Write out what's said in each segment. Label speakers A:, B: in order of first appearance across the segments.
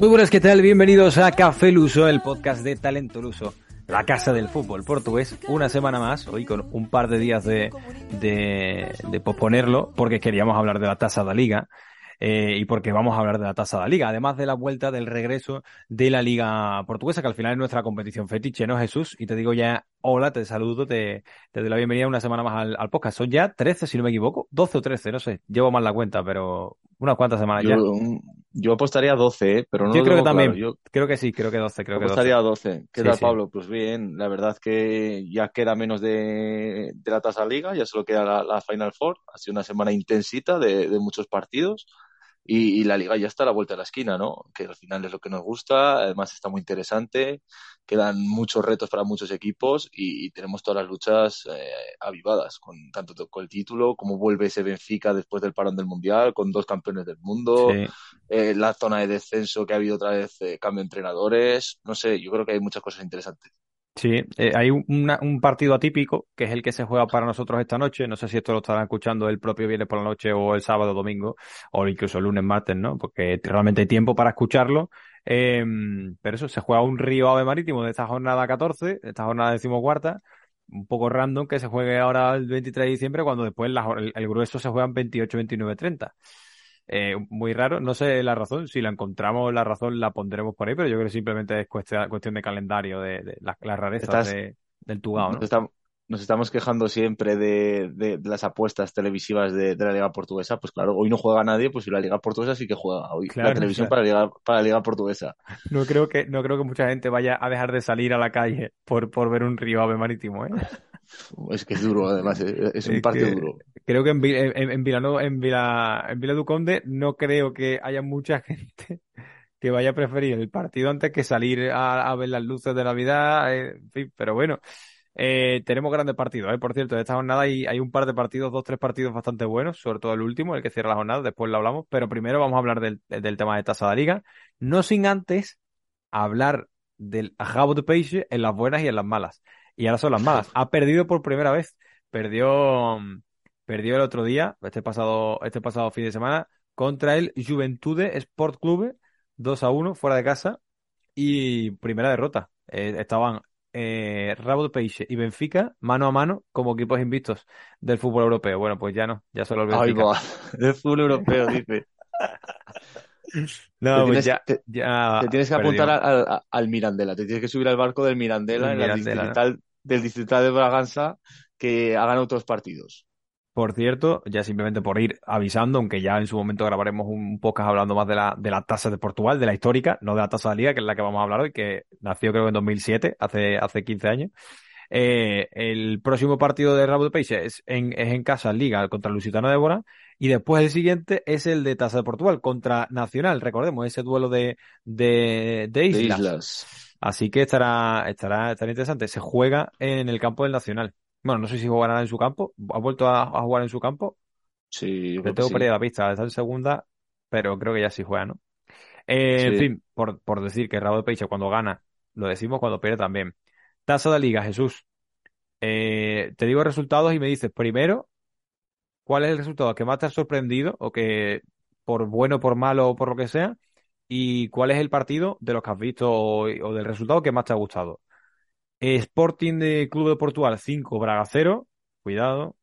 A: Muy buenas, ¿qué tal? Bienvenidos a Café Luso, el podcast de Talento Luso, la casa del fútbol portugués. Una semana más, hoy con un par de días de, de, posponerlo, porque queríamos hablar de la tasa de la liga. Eh, y porque vamos a hablar de la tasa de la liga, además de la vuelta del regreso de la liga portuguesa, que al final es nuestra competición fetiche, ¿no, Jesús? Y te digo ya, hola, te saludo, te, te doy la bienvenida una semana más al, al, podcast. Son ya 13, si no me equivoco, 12 o 13, no sé, llevo mal la cuenta, pero unas cuantas semanas
B: yo,
A: ya.
B: Yo apostaría 12, ¿eh? pero no
A: Yo creo que
B: claro.
A: también,
B: Yo
A: creo que sí, creo que 12, creo que 12.
B: apostaría 12. ¿Qué
A: Sí,
B: tal,
A: sí.
B: Pablo? Pues bien, la verdad que ya queda menos de, de la tasa liga, ya solo queda la, la Final Four. Ha sido una semana intensita de, de muchos partidos y, y la liga ya está a la vuelta de la esquina, ¿no? Que al final es lo que nos gusta, además está muy interesante, quedan muchos retos para muchos equipos y, y tenemos todas las luchas eh, avivadas, con tanto con el título, como vuelve ese Benfica después del parón del Mundial, con dos campeones del mundo,
A: Sí.
B: eh, la zona de descenso que ha habido otra vez eh, cambio de entrenadores, no sé, yo creo que hay muchas cosas interesantes.
A: Sí, eh, hay un, partido atípico que es el que se juega para nosotros esta noche. No sé si esto lo estarán escuchando el propio viernes por la noche o el sábado, domingo, o incluso el lunes, martes, ¿no? Porque realmente hay tiempo para escucharlo. Eh, pero eso, se juega un Río Ave Marítimo de esta jornada 14, de esta jornada decimocuarta, un poco random que se juegue ahora el 23 de diciembre, cuando después la el, el grueso se juega en 28, 29, 30. Eh, muy raro, no sé la razón, si la encontramos la razón la pondremos por ahí, pero yo creo que simplemente es cuestión, cuestión de calendario, de, de las, las rarezas
B: Estás-
A: de- del Tugao, ¿no?
B: Nos, estam- nos estamos quejando siempre de, de- de las apuestas televisivas de, de la Liga Portuguesa. Pues claro, hoy no juega nadie, pues la Liga Portuguesa sí que juega. Hoy
A: Claro,
B: la televisión
A: claro.
B: para, la Liga, para la Liga Portuguesa.
A: No creo que, no creo que mucha gente vaya a dejar de salir a la calle por, por ver un Río Ave Marítimo, ¿eh?
B: Es que es duro, además, es, es un
A: Es
B: partido
A: que-
B: duro.
A: Creo que en, en, en Vilano- en Vila, en Vila do Conde no creo que haya mucha gente que vaya a preferir el partido antes que salir a, a ver las luces de Navidad, eh, en fin, pero bueno, eh, tenemos grandes partidos, ¿eh? Por cierto, de esta jornada hay, hay un par de partidos, dos, tres partidos bastante buenos, sobre todo el último, el que cierra la jornada, después lo hablamos, pero primero vamos a hablar del, del tema de tasa de liga, no sin antes hablar del Ajabo de Peixe en las buenas y en las malas. Y ahora son las malas. Ha perdido por primera vez. Perdió, mm, perdió el otro día, este pasado, este pasado fin de semana, contra el Juventude Sport Clube, 2 a 1, fuera de casa. Y primera derrota. Eh, estaban eh, Rabo de Peixe y Benfica mano a mano como equipos invictos del fútbol europeo. Bueno, pues ya no, ya solo el Benfica.
B: va, del fútbol europeo, dice.
A: No,
B: Te
A: pues
B: tienes-
A: ya,
B: te-
A: ya
B: Te tienes que apuntar al, al- al Mirandela, te tienes que subir al barco del Mirandela,
A: Del
B: en la distrital, del distrital de Braganza, que hagan otros partidos.
A: Por cierto, ya simplemente por ir avisando, aunque ya en su momento grabaremos un podcast hablando más de la, de la tasa de Portugal, de la histórica, no de la tasa de liga, que es la que vamos a hablar hoy, que nació creo que en 2007, hace, hace 15 años. Eh, el próximo partido de Rabo de Peixe es en, es en casa Liga contra el Lusitano de Bora y después el siguiente es el de Tasa de Portugal contra Nacional, recordemos ese duelo de, de, de
B: De
A: islas. Así que estará, estará, estará interesante. Se juega en el campo del Nacional. Bueno, no sé si jugará en su campo. ¿Ha vuelto a, a jugar en su campo?
B: Sí, yo
A: Le tengo
B: sí.
A: perdida la pista. Está en segunda, pero creo que ya sí juega, ¿no? Eh, En fin, por, por decir que de Peixe cuando gana, lo decimos cuando pierde también. Tasa de liga, Jesús. Eh, te digo resultados y me dices primero cuál es el resultado que más te ha sorprendido o que por bueno, por malo o por lo que sea, y cuál es el partido de los que has visto o, o del resultado que más te ha gustado. Sporting de Club de Portugal 5, Braga 0, cuidado.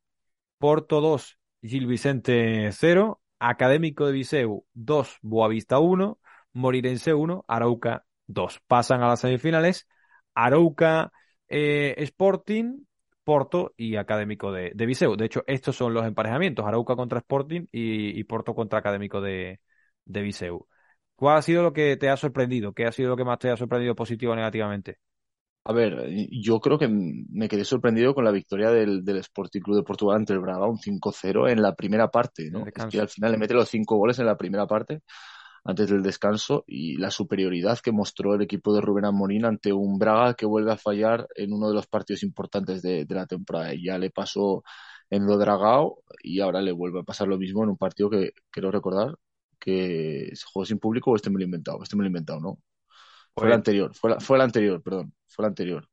A: Porto 2, Gil Vicente 0, Académico de Viseu 2, Boavista 1, Morirense 1, Arauca 2. Pasan a las semifinales Arauca eh, Sporting, Porto y Académico de, Viseu. De hecho, estos son los emparejamientos, Arauca contra Sporting y, Porto contra Académico de Viseu. ¿Cuál ha sido lo que te ha sorprendido? ¿Qué ha sido lo que más te ha sorprendido positivo o negativamente?
B: A ver, yo creo que me quedé sorprendido con la victoria del, del Sporting Club de Portugal ante el Braga, un 5-0 en la primera parte, ¿no? Es que al final le mete los cinco goles en la primera parte, antes del descanso, y la superioridad que mostró el equipo de Rubén Amorín ante un Braga que vuelve a fallar en uno de los partidos importantes de, de la temporada. Ya le pasó en lo Dragao y ahora le vuelve a pasar lo mismo en un partido que quiero recordar que se jugó sin público o este me lo he inventado, este me lo he inventado, ¿no? Fue el
A: Pues-
B: anterior, fue, la- fue el anterior, perdón, fue el anterior.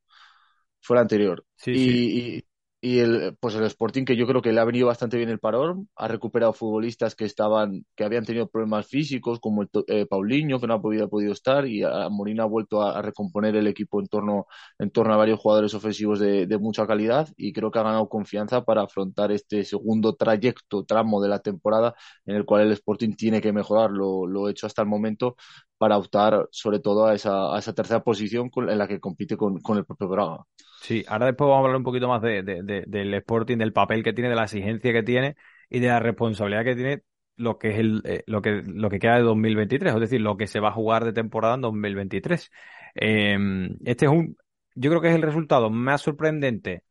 B: Fue el anterior.
A: Sí,
B: y,
A: sí.
B: Y- el, pues el Sporting, que yo creo que le ha venido bastante bien el parón, ha recuperado futbolistas que estaban, que habían tenido problemas físicos, como el, eh, Paulinho, que no ha podido, estar, y a, ha vuelto a, a, recomponer el equipo en torno, en torno a varios jugadores ofensivos de, de, mucha calidad, y creo que ha ganado confianza para afrontar este segundo trayecto, tramo de la temporada, en el cual el Sporting tiene que mejorar. Lo, lo hecho hasta el momento para optar sobre todo a esa, tercera posición en la que compite con, el propio Braga.
A: Sí, ahora después vamos a hablar un poquito más de, de, de, del Sporting, del papel que tiene, de la exigencia que tiene y de la responsabilidad que tiene lo que es eh, lo que, queda de 2023, es decir, lo que se va a jugar de temporada en 2023. Eh, este es un, yo creo que es el resultado más sorprendente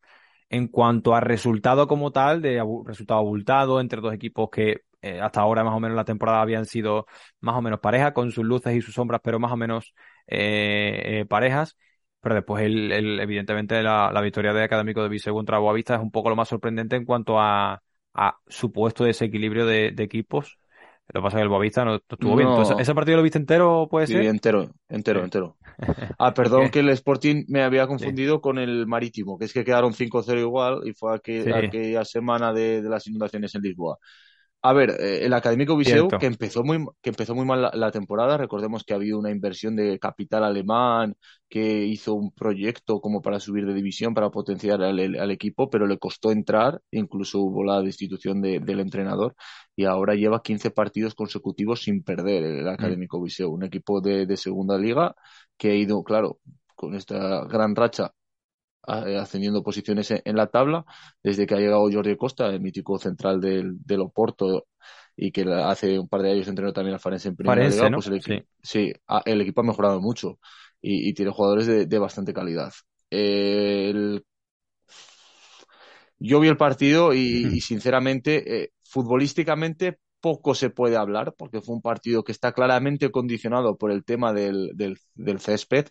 A: en cuanto a resultado como tal, de resultado abultado entre dos equipos que eh, hasta ahora más o menos la temporada habían sido más o menos pareja, con sus luces y sus sombras, pero más o menos eh, eh, parejas. Pero después, el, el evidentemente, la, la, victoria de Académico de Viseu contra Boavista es un poco lo más sorprendente en cuanto a, a supuesto desequilibrio de, de equipos. Lo que pasa es que el Boavista no, estuvo no. bien. Entonces, ¿Ese partido lo viste entero, puede
B: sí,
A: ser?
B: entero, entero, sí. entero. Ah, perdón que el Sporting me había confundido sí. con el Marítimo, que es que quedaron 5-0 igual y fue aquel, aquella semana de, de, las inundaciones en Lisboa. A ver, eh, el Académico Viseu, que empezó muy, que empezó muy mal la, la, temporada, recordemos que ha habido una inversión de capital alemán, que hizo un proyecto como para subir de división, para potenciar al, al equipo, pero le costó entrar, incluso hubo la destitución de, del entrenador, y ahora lleva 15 partidos consecutivos sin perder el Académico mm. Viseu, un equipo de, de segunda liga que ha ido, claro, con esta gran racha ascendiendo posiciones en la tabla desde que ha llegado Jordi Costa, el mítico central del, del Oporto y que hace un par de años entrenó también al Farense en primera
A: Farense,
B: liga,
A: ¿no?
B: pues el,
A: sí.
B: sí. el equipo ha mejorado mucho y, y tiene jugadores de, de bastante calidad. El... Yo vi el partido y, y sinceramente, eh, futbolísticamente poco se puede hablar porque fue un partido que está claramente condicionado por el tema del, del, del césped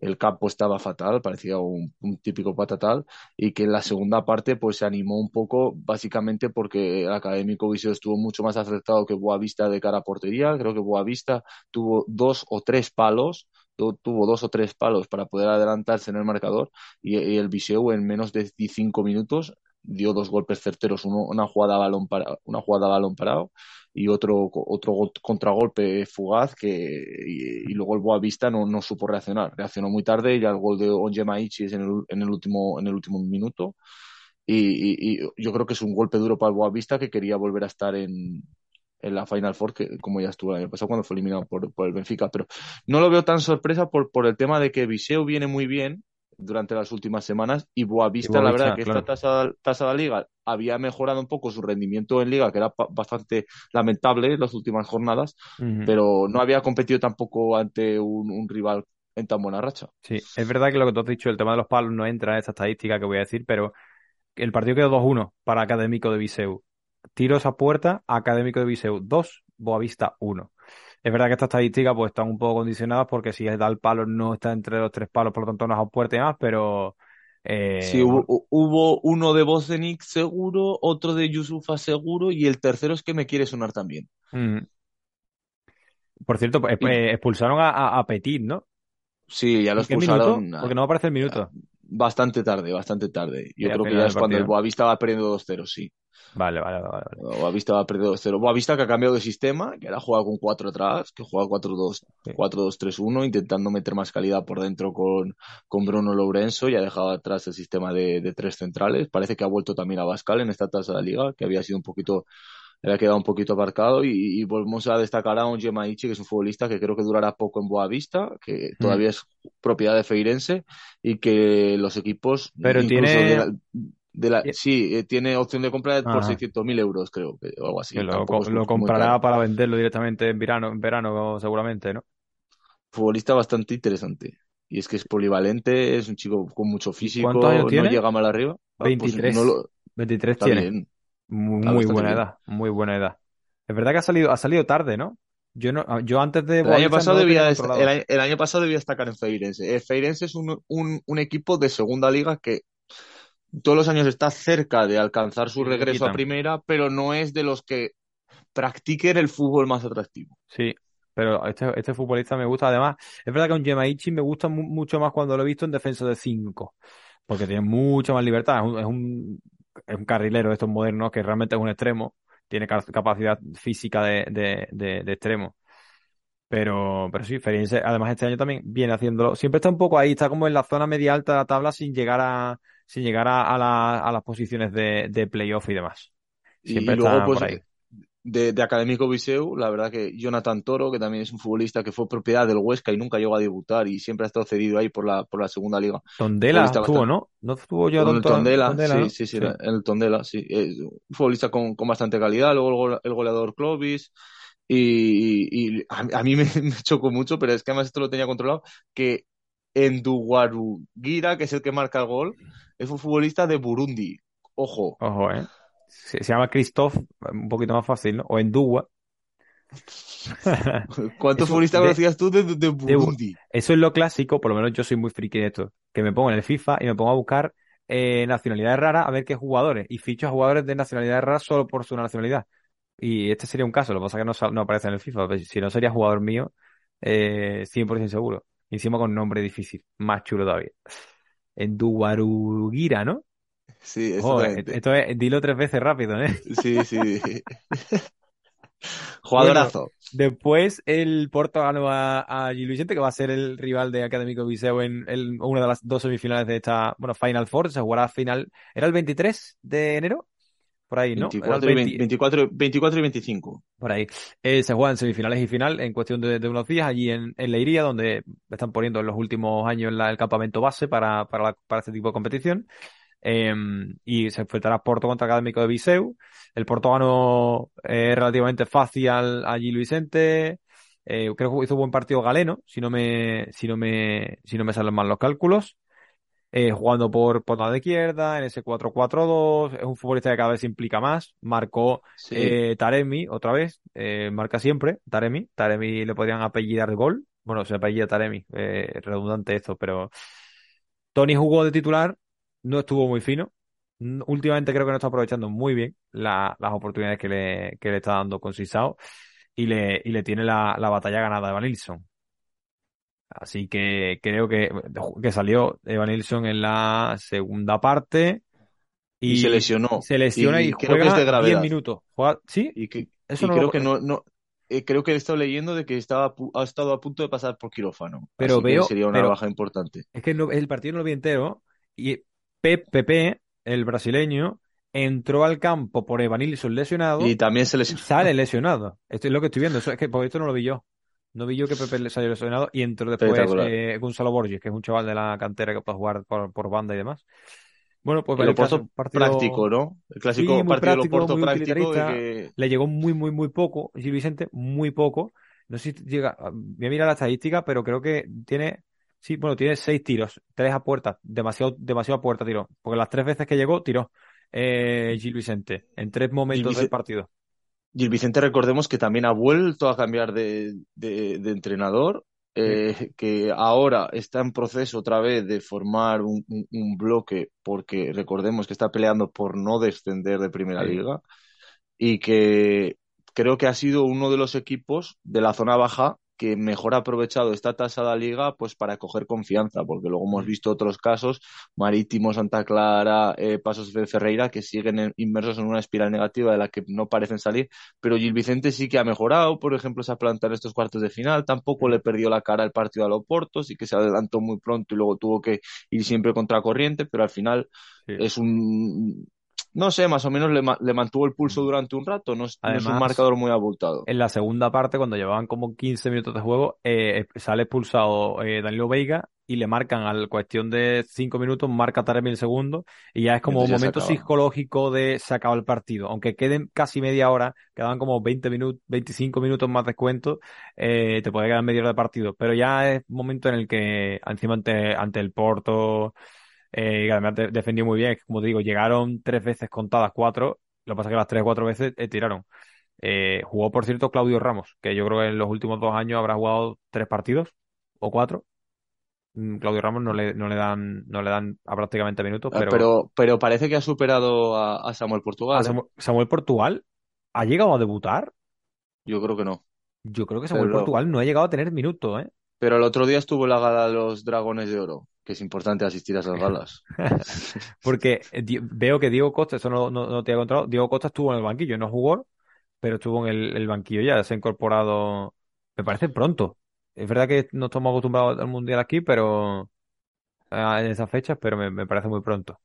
B: el campo estaba fatal, parecía un, un, típico patatal, y que en la segunda parte pues se animó un poco, básicamente porque el Académico Viseo estuvo mucho más acertado que Boavista de cara a portería, creo que Boavista tuvo dos o tres palos, tuvo dos o tres palos para poder adelantarse en el marcador, y, el Viseu en menos de cinco minutos dio dos golpes certeros, uno, una jugada a balón para, una jugada a balón parado y otro, otro contragolpe fugaz que y, y luego el Boavista no, no supo reaccionar. Reaccionó muy tarde y ya el gol de Onye Maichi es en el, en el, último, en el último minuto. Y, y, y, yo creo que es un golpe duro para el Boavista que quería volver a estar en, en la Final Four, que como ya estuvo el año pasado cuando fue eliminado por, por el Benfica. Pero no lo veo tan sorpresa por, por el tema de que Viseu viene muy bien durante las últimas semanas y Boavista, y Boavista la verdad que claro. esta tasa, tasa de liga había mejorado un poco su rendimiento en liga que era bastante lamentable en las últimas jornadas uh -huh. pero no había competido tampoco ante un, un, rival en tan buena racha
A: sí es verdad que lo que tú has dicho el tema de los palos no entra en esta estadística que voy a decir pero el partido quedó 2-1 para Académico de Viseu tiros a puerta Académico de Viseu 2 Boavista 1 es verdad que estas estadísticas pues están un poco condicionadas porque si es da el palo no está entre los tres palos, por lo tanto no es a puerta y más, pero...
B: Eh, sí, hubo, hubo, uno de Bozenic seguro, otro de Yusufa seguro y el tercero es que me quiere sonar también.
A: Mm. Por cierto, pues, expulsaron a, a, Petit, ¿no?
B: Sí, ya lo expulsaron.
A: Porque no aparece el minuto.
B: Bastante tarde, bastante tarde. Yo creo que ya es cuando el Boavista va perdiendo 2-0, sí.
A: Vale, vale, vale. vale.
B: Boavista va perdiendo 2-0. Boavista que ha cambiado de sistema, que ahora juega con 4 atrás, que juega 4-2-3-1, sí. intentando meter más calidad por dentro con, con Bruno Lourenço y ha dejado atrás el sistema de, de tres centrales. Parece que ha vuelto también a Bascal en esta tasa de la liga, que había sido un poquito le ha quedado un poquito aparcado y, y, volvemos a destacar a un Gemaichi, que es un futbolista que creo que durará poco en Boavista, que mm. todavía es propiedad de Feirense y que los equipos
A: pero tiene
B: de la, de la, sí, eh, tiene opción de compra por 600.000 euros, creo, o algo así.
A: Que lo, lo comprará para venderlo directamente en verano, en verano seguramente, ¿no?
B: Futbolista bastante interesante. Y es que es polivalente, es un chico con mucho físico,
A: ¿Cuántos años tiene?
B: no llega mal arriba.
A: 23. Pues no lo... 23 Está tiene. Bien. Muy, muy buena edad, muy buena edad. Es verdad que ha salido, ha salido tarde, ¿no? Yo no, yo antes de
B: el año pasado no debía el, año, el, año, pasado debía destacar en Feirense. El Feirense es un, un, un, equipo de segunda liga que todos los años está cerca de alcanzar su regreso a primera, pero no es de los que practiquen el fútbol más atractivo.
A: Sí, pero este, este futbolista me gusta. Además, es verdad que un Gemaichi me gusta mucho más cuando lo he visto en defensa de 5 porque tiene mucha más libertad. Es un, es un, es un carrilero de estos modernos que realmente es un extremo, tiene ca- capacidad física de, de, de, de extremo. Pero, pero sí, Feriense, además este año también viene haciéndolo. Siempre está un poco ahí, está como en la zona media alta de la tabla sin llegar a, sin llegar a, a, la- a las posiciones de, de playoff y demás. Siempre
B: y luego,
A: está
B: pues,
A: por ahí.
B: De, de Académico Viseu, la verdad que Jonathan Toro, que también es un futbolista que fue propiedad del Huesca y nunca llegó a debutar y siempre ha estado cedido ahí por la, por la segunda liga.
A: Tondela estuvo, ¿no? No estuvo yo
B: Con el Tondela,
A: Tondela,
B: sí,
A: ¿no?
B: sí, sí, era el Tondela, sí. Eh, un futbolista con, con bastante calidad, luego el, gole- el goleador Clovis. Y, y a, a mí me, me chocó mucho, pero es que además esto lo tenía controlado, que Enduwarugira, que es el que marca el gol, es un futbolista de Burundi. Ojo,
A: Ojo, ¿eh? Se, se llama Christoph, un poquito más fácil, ¿no? O Endúa.
B: ¿cuántos futbolistas conocías tú de, de Burundi?
A: Eso es lo clásico, por lo menos yo soy muy friki de esto, que me pongo en el FIFA y me pongo a buscar eh, nacionalidades raras a ver qué jugadores y ficho a jugadores de nacionalidades raras solo por su nacionalidad. Y este sería un caso, lo que pasa es que no, aparece en el FIFA, pero si no sería jugador mío, eh, 100% seguro. Y encima con nombre difícil, más chulo todavía. Enduwarugira, ¿no?
B: Sí, exactamente.
A: esto es, dilo tres veces rápido, ¿eh?
B: Sí, sí. Jugadorazo.
A: Después el Porto ganó a, a Gil Vicente, que va a ser el rival de Académico Viseu en el- una de las dos semifinales de esta, bueno, Final Four, se jugará final, ¿era el 23 de enero? Por ahí, ¿no? Era el
B: 24, y
A: 20
B: 20 24, 24 y 25.
A: por ahí. Eh, se juegan semifinales y final en cuestión de, de unos días allí en, en Leiría, donde están poniendo en los últimos años la- el campamento base para, para, la- para este tipo de competición. Eh, y se enfrentará Porto contra Académico de Viseu. El Porto ganó eh, relativamente fácil al, a Gil Vicente. Eh, creo que hizo buen partido Galeno, si no me, si no me, si no me salen mal los cálculos. Eh, jugando por, por la de izquierda, en ese 4-4-2. Es un futbolista que cada vez se implica más. Marcó
B: Sí.
A: Taremi, otra vez, marca siempre, Taremi. Taremi le podrían apellidar gol. Bueno, se apellida Taremi, redundante esto, pero Tony jugó de titular, no estuvo muy fino. Últimamente creo que no está aprovechando muy bien la- las oportunidades que le, que le está dando con Sisao y le, y le tiene la, la batalla ganada Evan Nilsson. Así que creo que, que salió Evan Nilsson en la segunda parte
B: Y se lesionó.
A: se lesiona y,
B: Y creo que
A: juega
B: es de gravedad.
A: 10 minutos. Juega- ¿Sí?
B: Y, que,
A: Eso
B: y
A: no
B: creo
A: lo-
B: que no, no eh, creo que he estado leyendo de que estaba, a ha estado a punto de pasar por quirófano.
A: Pero
B: Así que
A: veo-
B: sería una
A: pero-
B: baja importante.
A: Es que no- el partido no lo vi entero y Pepe, el brasileño, entró al campo por Evanilson lesionado
B: Y también se lesionó.
A: sale lesionado. Esto es lo que estoy viendo. Eso es que por esto no lo vi yo. No vi yo que Pepe le salió lesionado y entró después eh, Gonzalo Borges, que es un chaval de la cantera que puede jugar por, por banda y demás. Bueno, pues
B: El Oporto
A: partido
B: práctico, ¿no? El clásico
A: Sí,
B: partido del Oporto práctico que
A: le llegó muy, muy, muy poco. Gil Vicente, muy poco. No sé si llega. Voy a mirar la estadística, pero creo que tiene. Sí, bueno, tiene seis tiros, tres a puerta, demasiado, demasiado a puerta tiró. Porque las tres veces que llegó, tiró eh, Gil Vicente, en tres momentos del partido.
B: Gil Vicente, recordemos que también ha vuelto a cambiar de, de- de entrenador, eh, que ahora está en proceso otra vez de formar un, un- un bloque, porque recordemos que está peleando por no descender de Primera
A: Sí.
B: Liga, y que creo que ha sido uno de los equipos de la zona baja que mejor ha aprovechado esta tasada liga pues para coger confianza, porque luego hemos visto otros casos, Marítimo, Santa Clara, eh, Pasos de Ferreira, que siguen en- inmersos en una espiral negativa de la que no parecen salir, pero Gil Vicente sí que ha mejorado, por ejemplo, se ha plantado en estos cuartos de final, tampoco le perdió la cara el partido a Loporto, sí que se adelantó muy pronto y luego tuvo que ir siempre contra corriente, pero al final
A: Sí.
B: es un... No sé, más o menos le, ma- le mantuvo el pulso durante un rato, no es, no es un marcador muy abultado.
A: En la segunda parte, cuando llevaban como 15 minutos de juego, eh, sale expulsado eh, Danilo Veiga y le marcan al cuestión de 5 minutos, marca Taremi el segundo, y ya es como un
B: Entonces
A: momento psicológico de se acaba el partido. Aunque queden casi media hora, quedaban como 20 minutos, 25 minutos más descuento, eh, te puede quedar media hora de partido. Pero ya es momento en el que, encima ante, ante el Porto, eh, que además de- defendió muy bien, como te digo, llegaron tres veces contadas, cuatro, lo que pasa es que las tres o cuatro veces eh, tiraron. Eh, jugó, por cierto, Claudio Ramos, que yo creo que en los últimos dos años habrá jugado tres partidos o cuatro. Mm, Claudio Ramos no le, no le dan, no le dan a prácticamente minutos,
B: Ah,
A: pero,
B: Pero, pero parece que ha superado a, a Samuel Portugal.
A: a
B: ¿eh?
A: Samuel, Samuel Portugal ha llegado a debutar.
B: Yo creo que no.
A: Yo creo que Samuel
B: Pero-
A: Portugal no ha llegado a tener minutos, ¿eh?
B: Pero el otro día estuvo en la gala de los Dragones de Oro. Que es importante asistir a esas galas.
A: Porque eh, veo que Diego Costa, eso no, no, no te había contado, Diego Costa estuvo en el banquillo, no jugó, pero estuvo en el, el banquillo ya, se ha incorporado, me parece pronto. Es verdad que no estamos acostumbrados al Mundial aquí, pero eh, en esas fechas, pero me, me parece muy pronto.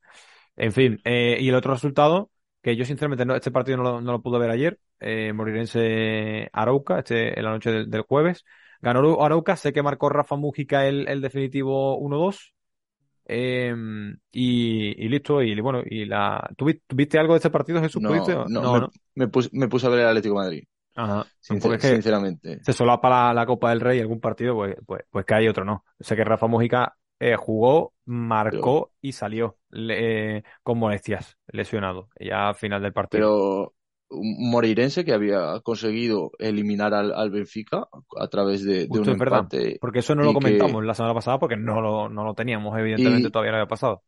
A: En fin, eh, y el otro resultado, que yo sinceramente no, este partido no lo, no lo pude ver ayer, eh, Moreirense Arauca, este en la noche del, del jueves. Ganó Arauca, sé que marcó Rafa Mújica el, el definitivo 1-2. eh, y, y listo, y bueno, y la ¿Tuvi- ¿Tuviste algo de este partido, Jesús?
B: No, no,
A: No,
B: me,
A: no.
B: me puse, me puse a ver el Atlético de Madrid,
A: Ajá.
B: sincer-
A: Porque es que
B: sinceramente.
A: se solapa la, la Copa del Rey algún partido, pues, pues, pues que hay otro no. Sé que Rafa Mújica eh, jugó,
B: Pero,
A: marcó y salió le- eh, con molestias, lesionado, ya al final del partido.
B: Un moreirense que había conseguido eliminar al, al Benfica a través de, de un
A: verdad,
B: empate
A: porque eso no lo
B: que
A: comentamos la semana pasada porque no lo, no lo teníamos, evidentemente
B: y,
A: todavía no había pasado.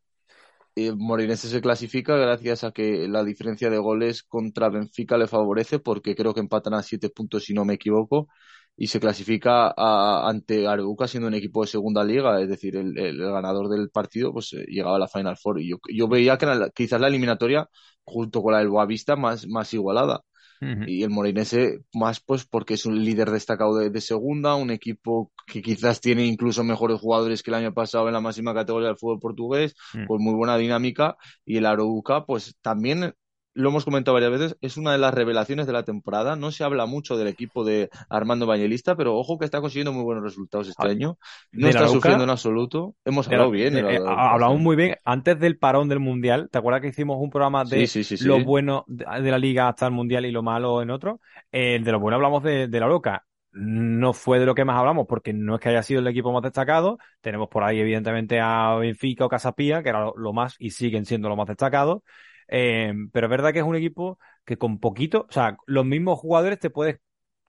B: y Moreirense se clasifica gracias a que la diferencia de goles contra Benfica le favorece porque creo que empatan a siete puntos si no me equivoco y se clasifica a- ante Arauca siendo un equipo de segunda liga, es decir, el, el ganador del partido pues eh, llegaba a la Final Four y yo, yo veía que la- quizás la eliminatoria junto con la del Boavista más, más igualada.
A: Ujú.
B: Y el Moreirense más pues porque es un líder destacado de, de segunda, un equipo que quizás tiene incluso mejores jugadores que el año pasado en la máxima categoría del fútbol portugués,
A: Mm.
B: con muy buena dinámica. Y el Arouca pues también, lo hemos comentado varias veces, es una de las revelaciones de la temporada. No se habla mucho del equipo de Armando Evangelista, pero ojo que está consiguiendo muy buenos resultados este
A: Ah,
B: año. No está sufriendo en absoluto. Hemos
A: de la-
B: hablado bien
A: de-
B: del
A: eh, hablamos muy bien antes del parón del Mundial. ¿Te acuerdas que hicimos un programa de
B: sí, sí,
A: lo bueno de, de la liga hasta el Mundial y lo malo en otro? Eh, de lo bueno hablamos de, de la Loca. No fue de lo que más hablamos porque no es que haya sido el equipo más destacado. Tenemos por ahí, evidentemente, a Benfica o Casapía, que era lo, lo más y siguen siendo lo más destacado. Eh, pero es verdad que es un equipo que con poquito, o sea, los mismos jugadores te puedes,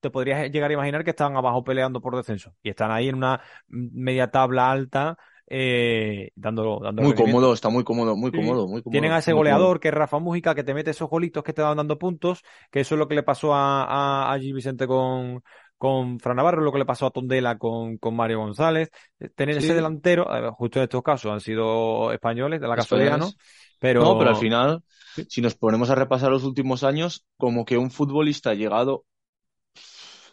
A: te podrías llegar a imaginar que están abajo peleando por descenso y están ahí en una media tabla alta eh, dando, dando
B: Muy cómodo, está muy cómodo, muy cómodo, muy
A: Tienen
B: cómodo,
A: a ese goleador que es Rafa Mújica, que te mete esos golitos que te van dando puntos, que eso es lo que le pasó a, a, a Gil Vicente con, con Fran Navarro, lo que le pasó a Tondela con, con Mario González. Eh, Tener ese delantero, justo en estos casos han sido españoles, de la casualidad, ¿no?
B: españoles. No, pero al
A: Pero
B: final,
A: sí,
B: si nos ponemos a repasar los últimos años, como que un futbolista ha llegado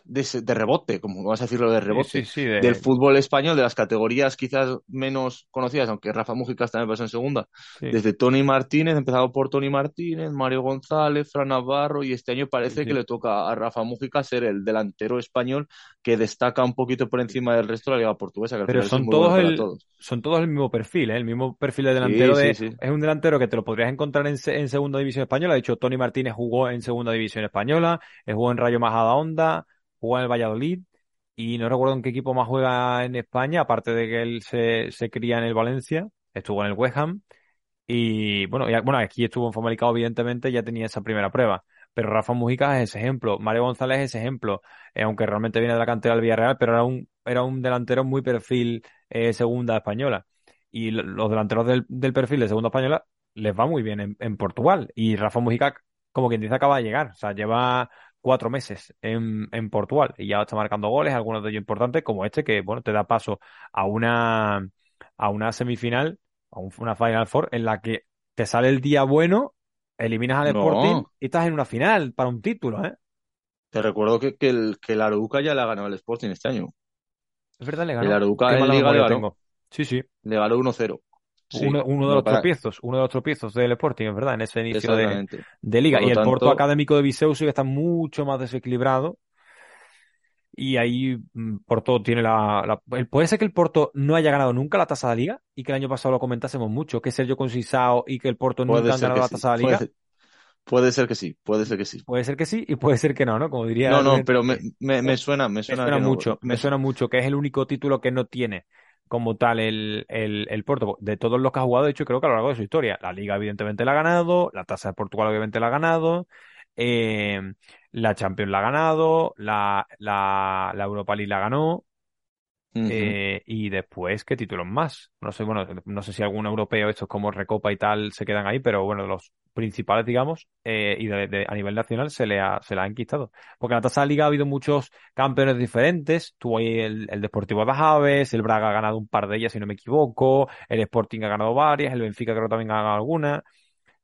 B: de, de rebote, como vamos a decirlo de
A: sí, sí,
B: rebote,
A: sí,
B: del
A: de,
B: fútbol español, de las categorías quizás menos conocidas, aunque Rafa Mujica también pasó en segunda, desde Tony Martínez, empezado por Tony Martínez, Mario González, Fran Navarro, y este año parece que le toca a Rafa Mujica ser el delantero español que destaca un poquito por encima del resto de la liga portuguesa, que
A: Pero
B: es
A: son
B: muy
A: todos el,
B: todos.
A: son todos el mismo perfil, ¿eh? El mismo perfil de delantero de, es un delantero que te lo podrías encontrar en, en segunda división española. De hecho, Tony Martínez jugó en segunda división española, eh, jugó en Rayo Majadahonda, jugó en el Valladolid y no recuerdo en qué equipo más juega en España, aparte de que él se, se cría en el Valencia, estuvo en el West Ham y bueno, ya- bueno, aquí estuvo en Famalicão, evidentemente, ya tenía esa primera prueba. Pero Rafa Mujica es ese ejemplo, Mario González es ese ejemplo, eh, aunque realmente viene de la cantera del Villarreal, pero era un, era un delantero muy perfil eh, segunda española. Y lo- los delanteros del, del perfil de segunda española les va muy bien en, en Portugal. Y Rafa Mujica, como quien dice, acaba de llegar. O sea, lleva cuatro meses en, en Portugal y ya está marcando goles, algunos de ellos importantes, como este, que bueno, te da paso a una, a una semifinal, a un- una Final Four, en la que te sale el día bueno, eliminas al Sporting y estás en una final para un título, ¿eh?
B: te recuerdo que, que el, que el Arouca ya le ha ganado al Sporting este año.
A: Es verdad, le
B: El
A: ganó. Qué
B: Arouca en Liga le ganó.
A: Sí, sí.
B: le ganó 1-0. Sí,
A: Uno, uno de
B: lo
A: los
B: pasa-
A: tropiezos, uno de los tropiezos del Sporting, es verdad, en ese inicio de, liga.
B: Por
A: Y el Porto Académico de Viseu sí está mucho más desequilibrado. Y ahí mm, Porto tiene la, Puede ser que el Porto no haya ganado nunca la tasa de liga y que el año pasado lo comentásemos mucho, que Sergio Conceição y que el Porto nunca han ganado la
B: sí,
A: tasa de liga.
B: puede, puede ser que sí, puede ser que sí.
A: Puede ser que sí y puede ser que no, ¿no? Como diría
B: No, no, pero me,
A: eh,
B: me, me suena, me
A: me
B: suena
A: suena
B: que no.
A: mucho, me
B: Me,
A: suena mucho que es el único título que no tiene como tal el, el, el Porto. De todos los que ha jugado, de hecho, creo que a lo largo de su historia. La Liga, evidentemente, la ha ganado, la Tasa de Portugal, obviamente, la ha ganado, eh, la Champions la ha ganado, la, la, la Europa League la ganó, Eh, y después, ¿qué títulos más? No sé, bueno, no sé si algún europeo, estos como Recopa y tal, se quedan ahí, pero bueno, los principales, digamos, eh, y de, de- a nivel nacional se le ha, se le ha enquistado. Porque en la tasa de liga ha habido muchos campeones diferentes. Tuvo ahí el, el Deportivo de Aves, el Braga ha ganado un par de ellas, si no me equivoco, el Sporting ha ganado varias, el Benfica creo que también ha ganado alguna.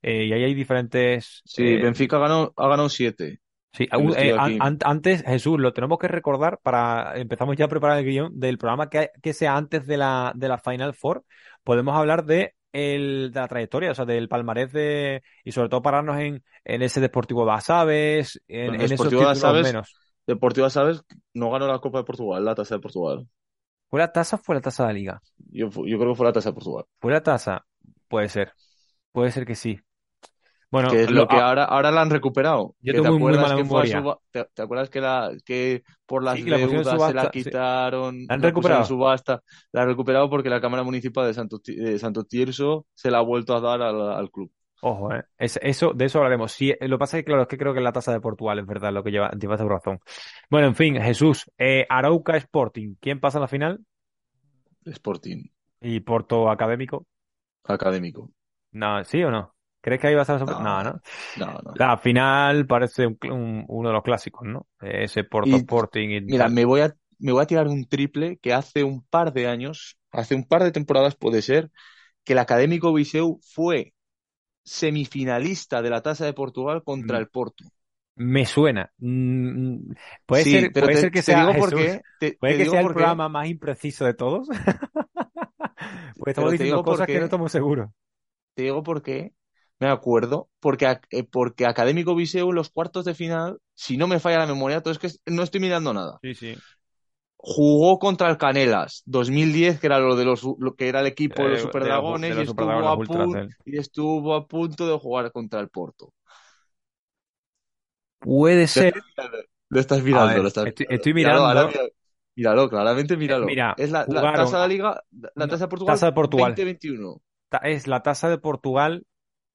A: Eh, y ahí hay diferentes.
B: Sí,
A: eh,
B: Benfica ganó, ha ganado siete.
A: Sí, eh, an- antes, Jesús, lo tenemos que recordar para empezamos ya a preparar el guion del programa que, que sea antes de la, de la Final Four. Podemos hablar de, el, de la trayectoria, o sea, del palmarés de, y sobre todo pararnos en, en ese Deportivo de Asaves, en,
B: Bueno,
A: en esos
B: Deportivo Asaves-
A: menos.
B: Deportiva, ¿sabes? No ganó la Copa de Portugal, la tasa de Portugal.
A: ¿Fue la tasa o fue la tasa de la liga?
B: Yo, yo creo que fue la tasa de Portugal.
A: ¿Fue la tasa? Puede ser. Puede ser que sí. Bueno,
B: que es
A: lo-
B: lo que
A: ah,
B: ahora, ahora la han recuperado.
A: Yo tengo
B: te
A: muy- muy
B: acuerdas
A: mala
B: que
A: memoria.
B: ¿te, te acuerdas que, la, que por las
A: Sí, que la
B: deudas se la
A: subasta, sí.
B: quitaron,
A: ¿La han
B: la
A: recuperado?
B: subasta? La han recuperado porque la Cámara Municipal de Santo, de Santo Tirso se la ha vuelto a dar al, al club.
A: Ojo, ¿eh? Es- eso, de eso hablaremos. Sí, lo que pasa es que, claro, es que creo que la tasa de Portugal es verdad lo que lleva, lleva razón. Bueno, en fin, Jesús, eh, Arauca Sporting, ¿quién pasa a la final?
B: Sporting,
A: ¿Y Porto Académico?
B: académico.
A: No, ¿sí o no? ¿Crees que ahí va a estar la sorpresa?
B: No.
A: No, no.
B: No, no.
A: La final parece un cl- un- uno de los clásicos, ¿no? Ese Porto
B: Y,
A: Sporting y
B: Mira,
A: tal.
B: me voy a, me voy a tirar un triple que hace un par de años, hace un par de temporadas puede ser, que el Académico Viseu fue semifinalista de la Tasa de Portugal contra
A: Mm.
B: el Porto.
A: Me suena. Mm, Puede
B: Sí,
A: ser,
B: pero
A: puede
B: te,
A: ser que
B: te
A: sea
B: digo por
A: Jesús.
B: qué, te,
A: Puede que
B: digo
A: sea el programa más impreciso de todos. Porque estamos diciendo cosas que no estamos seguros.
B: te digo por qué, me acuerdo, porque, eh, porque Académico Viseu en los cuartos de final, si no me falla la memoria, todo es que no estoy mirando nada.
A: Sí, sí.
B: Jugó contra el Canelas 2010, que era lo de los lo que era el equipo de los
A: Eh, de los,
B: Superdragones
A: de
B: y estuvo
A: Ultras
B: punto y estuvo a punto de jugar contra el Porto.
A: Puede ser.
B: lo estás mirando,
A: ver,
B: lo estás
A: estoy,
B: mirando. Míralo, ahora míralo, claramente
A: Eh,
B: míralo.
A: mira,
B: Es la, tasa de la liga, la tasa de Portugal
A: tasa de Portugal.
B: 2021.
A: Ta- Es la tasa de Portugal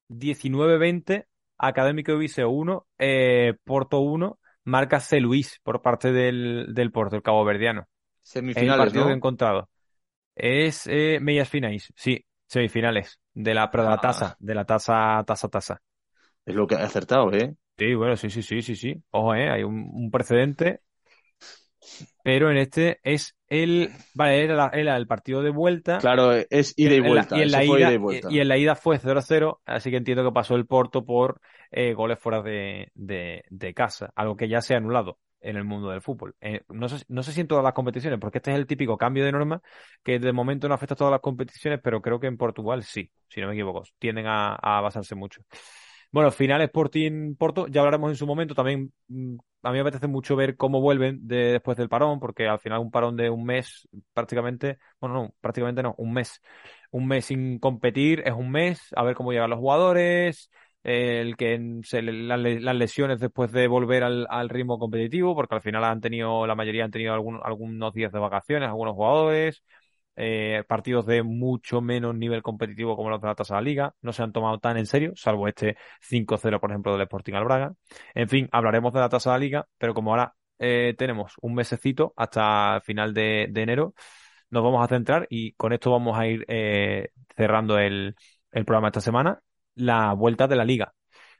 A: 19-20, Académico de Viseu 1, eh, Porto 1, marca C. Luis por parte del, del Porto, el Cabo Verdiano. Es el
B: Semifinales,
A: partido que he encontrado. Es eh, medias finales, sí, semifinales, de la, de la tasa,
B: Ah,
A: de la tasa, tasa, tasa.
B: es lo que he acertado, ¿eh?
A: Sí, bueno, sí, sí, sí, sí, sí. Ojo, eh, hay un, un precedente, pero en este es el, vale, era, era el partido de vuelta.
B: Claro, es ida y
A: en la,
B: vuelta.
A: y en
B: ida
A: ida,
B: y
A: y,
B: vuelta.
A: y en la ida fue 0-0, así que entiendo que pasó el Porto por eh, goles fuera de, de, de casa, algo que ya se ha anulado en el mundo del fútbol. Eh, no sé, no sé si en todas las competiciones, porque este es el típico cambio de norma que de momento no afecta a todas las competiciones, pero creo que en Portugal sí, si no me equivoco, tienden a, a basarse mucho. Bueno, final Sporting Porto, ya hablaremos en su momento. También mm, a mí me apetece mucho ver cómo vuelven de- después del parón, porque al final un parón de un mes prácticamente, bueno, no, prácticamente no, un mes. Un mes sin competir es un mes, a ver cómo llegan los jugadores, el que se las, las lesiones después de volver al, al ritmo competitivo, porque al final han tenido, la mayoría han tenido algún- algunos días de vacaciones, algunos jugadores eh, partidos de mucho menos nivel competitivo como los de la tasa de la liga, no se han tomado tan en serio, salvo este 5-0, por ejemplo, del Sporting al Braga. En fin, hablaremos de la tasa de la liga, pero como ahora eh, tenemos un mesecito hasta final de, de enero, nos vamos a centrar y con esto vamos a ir eh, cerrando el, el programa esta semana, la vuelta de la liga.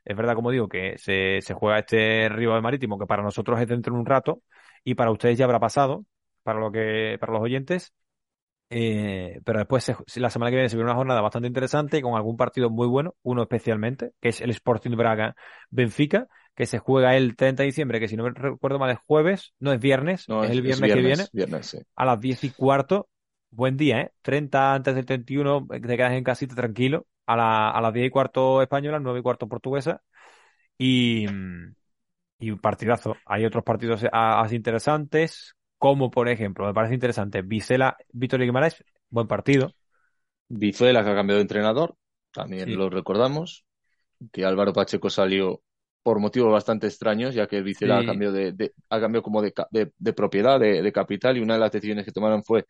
A: Es verdad, como digo, que se, se juega este rival marítimo que para nosotros es dentro de un rato y para ustedes ya habrá pasado, para lo que, para los oyentes. Eh, pero después, se- la semana que viene se viene una jornada bastante interesante con algún partido muy bueno, uno especialmente, que es el Sporting Braga-Benfica, que se juega el 30 de diciembre, que si no me recuerdo mal es jueves, no es viernes,
B: No,
A: es
B: es,
A: el
B: es
A: viernes que viene,
B: viernes, viernes, sí.
A: a las 10 y cuarto. Buen día, ¿eh? 30 antes del 31, te quedas en casita tranquilo. A, la, a las 10 y cuarto española, 9 y cuarto portuguesa. Y, mm, y un partidazo. Hay otros partidos a- así interesantes, como por ejemplo, me parece interesante, Vicela, Víctor Guimaraes, buen partido.
B: Bizuela que ha cambiado de entrenador, también
A: Sí,
B: lo recordamos, que Álvaro Pacheco salió por motivos bastante extraños, ya que el Vicela ha cambiado de, de- ha cambiado como de, de- de propiedad, de, de capital, y una de las decisiones que tomaron fue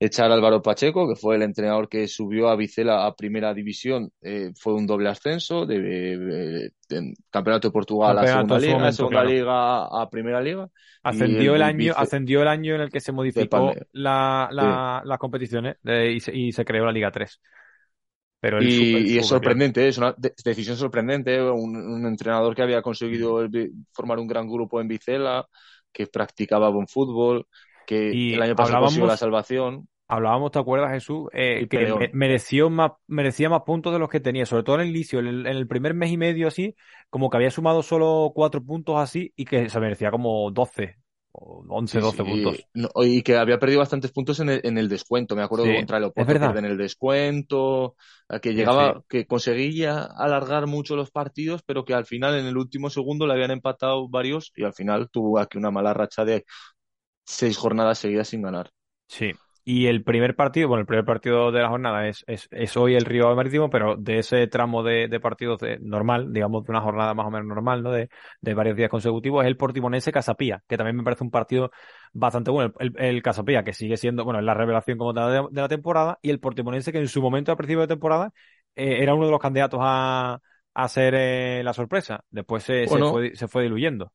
B: echar a Álvaro Pacheco, que fue el entrenador que subió a Vicela a primera división, eh, fue un doble ascenso de, Campeonato de Portugal a Segunda Liga,
A: momento,
B: Segunda
A: claro.
B: Liga a Primera Liga,
A: Ascendió
B: el,
A: año,
B: Vice
A: ascendió el año en el que se modificó
B: Palme,
A: la,
B: sí.
A: la, las competiciones eh, y, se, y se creó la Liga 3.
B: Y, es sorprendente, es una decisión sorprendente. Un, entrenador que había conseguido formar un gran grupo en Vicela, que practicaba buen fútbol, que el año pasado consiguió la salvación.
A: Hablábamos, ¿te acuerdas, Jesús? Eh, que mereció más, merecía más puntos de los que tenía, sobre todo en el inicio, en el, primer mes y medio así, como que había sumado solo cuatro puntos así y que se merecía como doce 11, 12 puntos.
B: Y que había perdido bastantes puntos en el, en el descuento. Me acuerdo que contra el Oporto en el descuento, que llegaba, que conseguía alargar mucho los partidos, pero que al final en el último segundo le habían empatado varios y al final tuvo aquí una mala racha de seis jornadas seguidas sin ganar.
A: Sí, y el primer partido, bueno, el primer partido de la jornada es, es, es hoy el Río Marítimo, pero de ese tramo de, de partidos de, normal, digamos, de una jornada más o menos normal, ¿no? De, de varios días consecutivos, es el Portimonense Casapía, que también me parece un partido bastante bueno. El, el, el Casapía, que sigue siendo, bueno, es la revelación como tal de, de la temporada, y el Portimonense, que en su momento, al principio de temporada, eh, era uno de los candidatos a, a ser eh, la sorpresa. Después se, se fue, se fue diluyendo.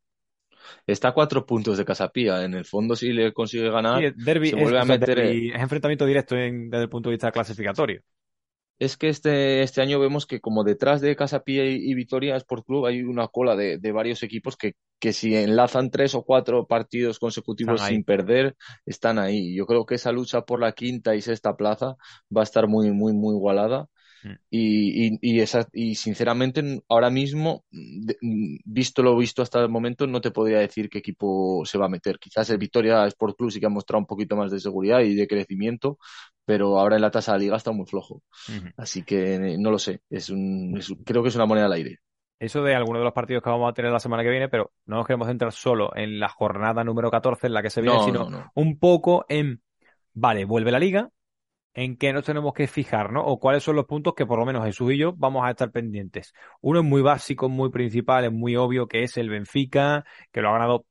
B: Está a cuatro puntos de Casapía. En el fondo, si le consigue
A: Sí,
B: ganar,
A: derbi,
B: se vuelve
A: o
B: a
A: sea,
B: meter. eh,
A: derbi, es enfrentamiento directo en- desde el punto de vista clasificatorio.
B: Es que este, este año vemos que como detrás de Casapía y, y Vitoria Sport Club hay una cola de, de varios equipos que, que si enlazan tres o cuatro partidos consecutivos sin perder, están ahí. Yo creo que esa lucha por la quinta y sexta plaza va a estar muy, muy, muy igualada.
A: Mm.
B: Y, y, y, esa, y sinceramente, ahora mismo, de- visto lo visto hasta el momento, no te podría decir qué equipo se va a meter. Quizás el Vitoria Sport Club sí que ha mostrado un poquito más de seguridad y de crecimiento, pero ahora en la tasa de liga está muy flojo. Así que no lo sé. Es un, es creo que es una moneda al aire.
A: Eso de algunos de los partidos que vamos a tener la semana que viene, pero no nos queremos centrar solo en la jornada número 14 en la que se viene,
B: No,
A: sino
B: no, no.
A: un poco en, vale, vuelve la liga, en qué nos tenemos que fijar, ¿no? O cuáles son los puntos que por lo menos Jesús y yo vamos a estar pendientes. Uno es muy básico, muy principal, es muy obvio, que es el Benfica, que lo ha ganado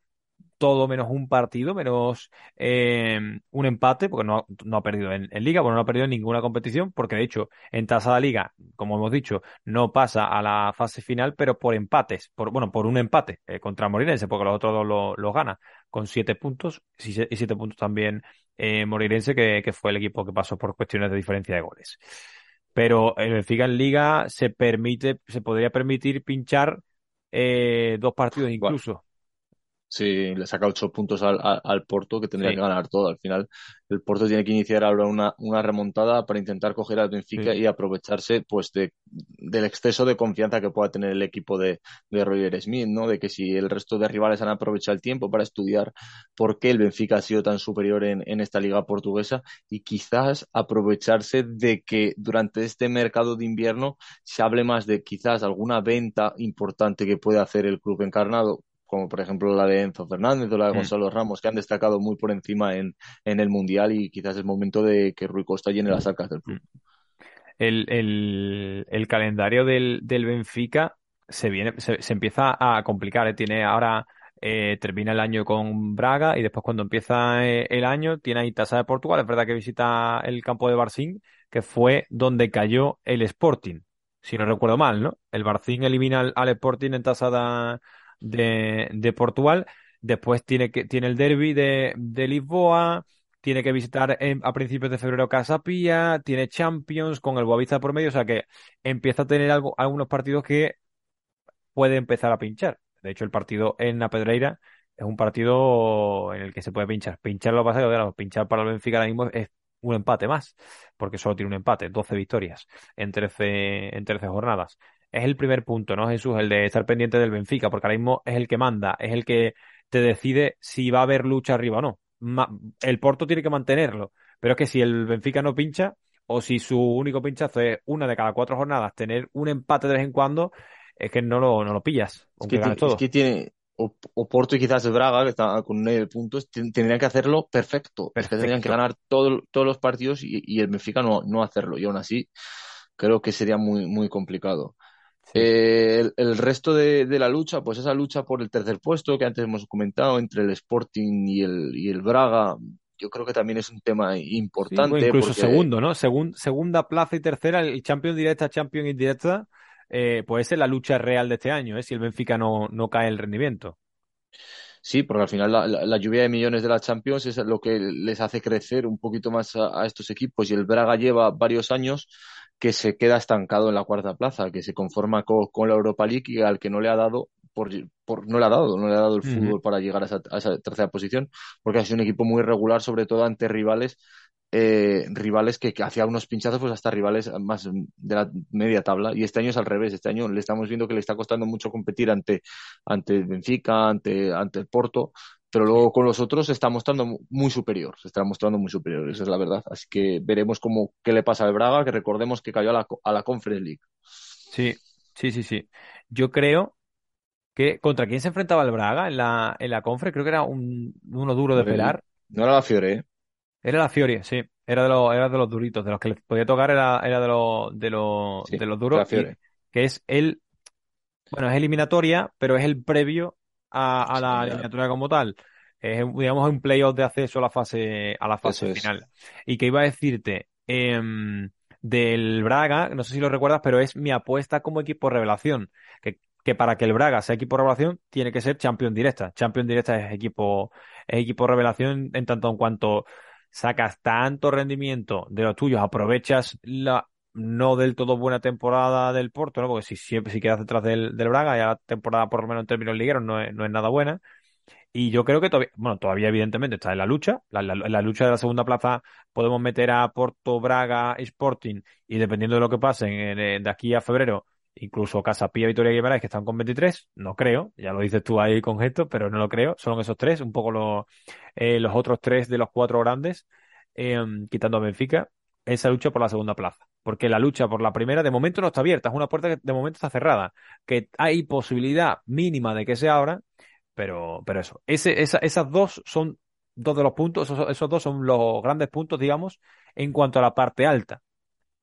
A: todo menos un partido, menos eh, un empate, porque no, no ha perdido en, en liga, bueno, no ha perdido en ninguna competición, porque de hecho en tasa de liga, como hemos dicho, no pasa a la fase final, pero por empates, por, bueno, por un empate eh, contra Moreirense, porque los otros dos los lo gana, con siete puntos, y sie- y siete puntos también eh, Moreirense, que, que fue el equipo que pasó por cuestiones de diferencia de goles. Pero el Benfica en liga se permite, se podría permitir pinchar eh, dos partidos
B: Bueno,
A: incluso.
B: Sí, le saca ocho puntos al, al, al Porto que tendría
A: Sí,
B: que ganar todo. Al final, el Porto tiene que iniciar ahora una, una remontada para intentar coger al Benfica
A: sí.
B: y aprovecharse pues de, del exceso de confianza que pueda tener el equipo de, de Roger Smith, ¿no? De que si el resto de rivales han aprovechado el tiempo para estudiar por qué el Benfica ha sido tan superior en, en esta liga portuguesa y quizás aprovecharse de que durante este mercado de invierno se hable más de quizás alguna venta importante que puede hacer el club encarnado como por ejemplo la de Enzo Fernández o la de
A: Mm.
B: Gonzalo Ramos, que han destacado muy por encima en, en el Mundial y quizás es momento de que Rui Costa llene las arcas del club.
A: Mm. El, el, el calendario del, del Benfica se viene, se, se empieza a complicar, ¿eh? Tiene ahora, eh, termina el año con Braga y después cuando empieza eh, el año tiene ahí Tasa de Portugal. Es verdad que visita el campo de Barcín, que fue donde cayó el Sporting, si no recuerdo mal, ¿no? El Barcín elimina al, al Sporting en Tasa de, de, de Portugal. Después tiene que, tiene el derby de, de Lisboa tiene que visitar en- a principios de febrero Casa Pía, tiene Champions con el Boavista por medio, o sea que empieza a tener algo, algunos partidos que puede empezar a pinchar. De hecho, el partido en la Pedreira es un partido en el que se puede pinchar. Pinchar lo pasa que, claro, pinchar para el Benfica ahora mismo es un empate más, porque solo tiene un empate, 12 victorias en 13, en 13 jornadas. Es el primer punto, ¿no, Jesús? El de estar pendiente del Benfica, porque ahora mismo es el que manda, es el que te decide si va a haber lucha arriba o no. Ma- el Porto tiene que mantenerlo, pero es que si el Benfica no pincha, o si su único pinchazo es una de cada cuatro jornadas, tener un empate de vez en cuando, es que no lo, no lo pillas,
B: Es que, es que tiene o- Oporto y quizás el Braga, que está con nueve puntos, ten- tendrían que hacerlo perfecto. Es que tendrían que ganar todo- todos los partidos y, y el Benfica no, no hacerlo. Y aún así, creo que sería muy, muy complicado.
A: Sí.
B: Eh, el, el resto de, de la lucha, pues esa lucha por el tercer puesto que antes hemos comentado entre el Sporting y el, y el Braga, yo creo que también es un tema
A: Sí,
B: importante
A: incluso
B: porque
A: segundo, ¿no? Segun- segunda plaza y tercera, el Champions directa, Champions indirecta, eh, puede ser la lucha real de este año, ¿eh? Si el Benfica no, no cae el rendimiento.
B: sí, porque al final la, la- la lluvia de millones de la Champions es lo que les hace crecer un poquito más a, a estos equipos y el Braga lleva varios años que se queda estancado en la cuarta plaza, que se conforma con, con la Europa League y al que no le ha dado por, por, no le ha dado, no le ha dado el fútbol para llegar a esa, a esa, tercera posición, porque ha sido un equipo muy regular, sobre todo ante rivales eh, rivales que, que hacía unos pinchazos, pues hasta rivales más de la media tabla. Y este año es al revés. Este año le estamos viendo que le está costando mucho competir ante, ante Benfica, ante, ante el Porto, pero luego con los otros se está mostrando muy superior, se está mostrando muy superior, esa es la verdad. Así que veremos cómo, qué le pasa al Braga, que recordemos que cayó a la, a la Conference League.
A: Sí, sí, sí, sí. Yo creo que contra quién se enfrentaba el Braga en la, en la Conference, creo que era un, uno duro de pelar.
B: No era la Fiore, ¿eh?
A: Era la Fiore, sí. Era de los, era de los duritos, de los que les podía tocar era, era de los, de los,
B: Sí,
A: de los duros,
B: la Fiore.
A: y- que es el, bueno, es eliminatoria, pero es el previo a, a
B: Sí,
A: la
B: ya.
A: eliminatoria como tal. Es, digamos, un playoff de acceso a la fase, a la fase
B: Eso es.
A: final. Y que iba a decirte, em, del Braga, no sé si lo recuerdas, pero es mi apuesta como equipo revelación. Que, que para que el Braga sea equipo revelación, tiene que ser Champions directa. Champions directa es equipo, es equipo revelación en tanto en cuanto sacas tanto rendimiento de los tuyos, aprovechas la no del todo buena temporada del Porto, ¿no? Porque si siempre si quedas detrás del, del Braga, ya la temporada, por lo menos en términos ligueros, no es, no es nada buena. Y yo creo que todavía, bueno, todavía evidentemente está en la lucha. La, la- lucha de la segunda plaza podemos meter a Porto, Braga, Sporting y dependiendo de lo que pase en- de aquí a febrero, incluso Casapía, Vitoria y Guimarães que están con 23, no creo, ya lo dices tú ahí con gesto, pero no lo creo, son esos tres, un poco los, eh, los otros tres de los cuatro grandes, eh, quitando a Benfica, esa lucha por la segunda plaza. Porque la lucha por la primera de momento no está abierta, es una puerta que de momento está cerrada, que hay posibilidad mínima de que se abra, pero, pero eso, ese, esa- esas dos son dos de los puntos, esos, esos dos son los grandes puntos, digamos, en cuanto a la parte alta.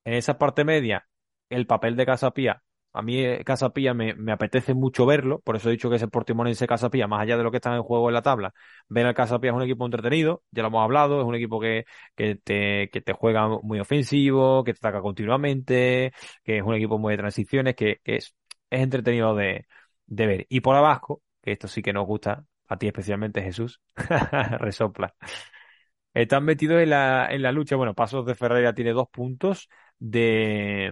A: En esa parte media, el papel de Casapía, a mí eh, Casapía me, me apetece mucho verlo, por eso he dicho que ese Portimonense Casapía, más allá de lo que está en juego en la tabla, ver al Casapía es un equipo entretenido, ya lo hemos hablado, es un equipo que, que te, que te juega muy ofensivo, que te ataca continuamente, que es un equipo muy de transiciones, que, que es, es entretenido de, de ver. Y por abajo, que esto sí que nos gusta, a ti especialmente Jesús, resopla. Están metidos en la, en la lucha. Bueno, Pasos de Ferreira tiene dos puntos de,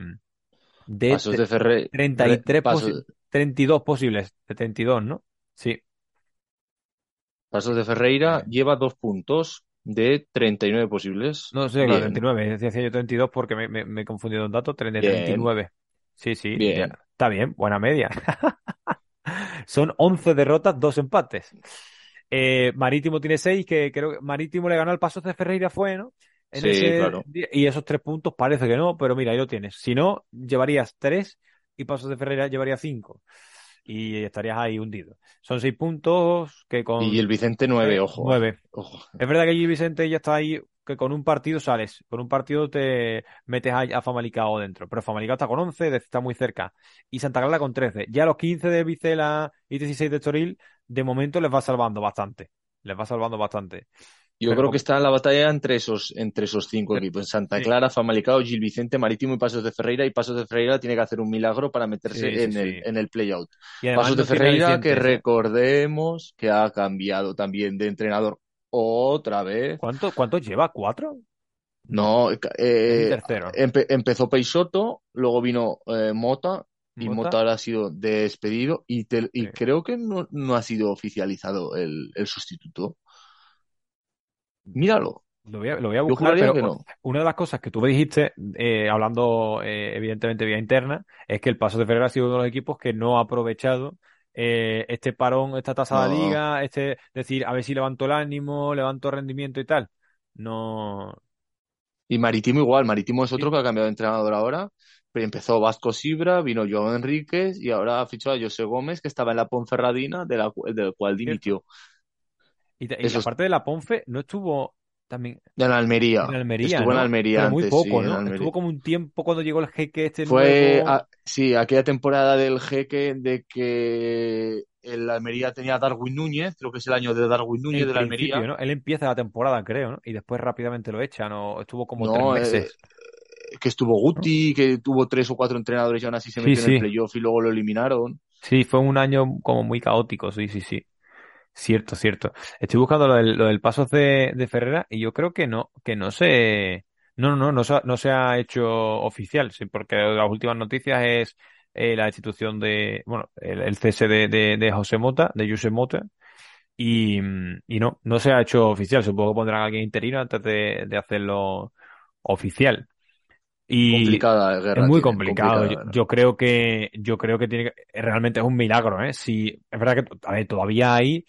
A: de
B: Pasos de Ferre,
A: 33
B: Pasos,
A: posi- 32 posibles, de 32, ¿no? Sí,
B: Pasos de Ferreira lleva dos puntos de 39 posibles.
A: no sé, claro,
B: Bien,
A: 39, decía yo 32 porque me, me, me he confundido en datos, 30,
B: Bien.
A: 39. Sí, sí,
B: Bien.
A: ya. Está bien, buena media. Son 11 derrotas, dos empates. Eh, Marítimo tiene 6, que creo que Marítimo le ganó al Pasos de Ferreira, fue, ¿no? En
B: Sí,
A: ese
B: claro.
A: día. Y esos tres puntos parece que no, pero mira, ahí lo tienes. Si no, llevarías 3 y Pasos de Ferreira llevaría 5. Y estarías ahí hundido. Son 6 puntos que con
B: Y el Vicente 9,
A: eh,
B: ojo.
A: nueve.
B: Ojo.
A: Es verdad que allí Vicente ya está ahí, que con un partido sales, con un partido te metes a, a Famalicao dentro, pero Famalicao está con 11, de- está muy cerca, y Santa Clara con 13. Ya los 15 de Vicela y 16 de Toril, de momento les va salvando bastante, les va salvando bastante.
B: Yo
A: Pero-
B: creo que está en la batalla entre esos, entre esos cinco
A: Pero-
B: equipos. Santa
A: sí.
B: Clara, Famalicao, Gil Vicente, Marítimo y Pasos de Ferreira. Y Pasos de Ferreira tiene que hacer un milagro para meterse
A: Sí, sí,
B: en,
A: sí.
B: El, en el playout. Pasos de Ferreira, que
A: ¿eh?
B: recordemos que ha cambiado también de entrenador otra vez.
A: ¿Cuánto, cuántos lleva? ¿Cuatro?
B: No, eh, empe- empezó Peixoto, luego vino eh, Mota, y
A: Mota.
B: Mota ahora ha sido despedido y, te- y
A: Sí.
B: creo que no, no ha sido oficializado el, el sustituto. Míralo.
A: Lo voy a, lo voy a
B: Yo
A: buscar, pero
B: no.
A: una de las cosas que tú me dijiste, eh, hablando eh, evidentemente vía interna, es que el Paso de Ferreira ha sido uno de los equipos que no ha aprovechado eh, este parón, esta tasa de liga, este decir, a ver si levanto el ánimo, levanto rendimiento y tal. No.
B: Y Marítimo igual, Marítimo es otro
A: Sí.
B: que ha cambiado de entrenador ahora. Pero empezó Vasco Sibra, vino Joao Enríquez y ahora ha fichado a José Gómez, que estaba en la Ponferradina, de la, del cual dimitió.
A: Y, y
B: Eso
A: de la Ponfe, no estuvo también
B: En Almería.
A: en Almería,
B: Estuvo en
A: ¿no?
B: Almería
A: Pero muy
B: antes,
A: poco,
B: sí, en
A: ¿no?
B: Almería.
A: Estuvo como un tiempo cuando llegó el jeque este
B: Fue,
A: nuevo.
B: a- sí, aquella temporada del jeque de que el Almería tenía a Darwin Núñez, creo que es el año de Darwin Núñez
A: el
B: del Almería.
A: ¿no? Él empieza la temporada, creo, ¿no? Y después rápidamente lo echan, o estuvo como
B: No,
A: tres
B: eh,
A: meses.
B: que estuvo Guti, que tuvo tres o cuatro entrenadores y aún así se
A: Sí,
B: metió en el
A: sí.
B: playoff y luego lo eliminaron.
A: Sí, fue un año como muy caótico, sí, sí, sí. Cierto, cierto. Estoy buscando lo del, lo del Pasos de, de Ferrera y yo creo que no, que no se, No, no, no, no se ha, no se ha hecho oficial, sí, porque las últimas noticias es eh, la destitución de, bueno, el, el cese de, de, de José Mota, de José Mota, y, y no, no se ha hecho oficial. Supongo que pondrán a alguien interino antes de, de hacerlo oficial. Y
B: Complicada guerra.
A: es muy
B: tiene,
A: complicado. yo creo que, yo creo que tiene que- realmente es un milagro, ¿eh? Si, es verdad que, a ver, todavía hay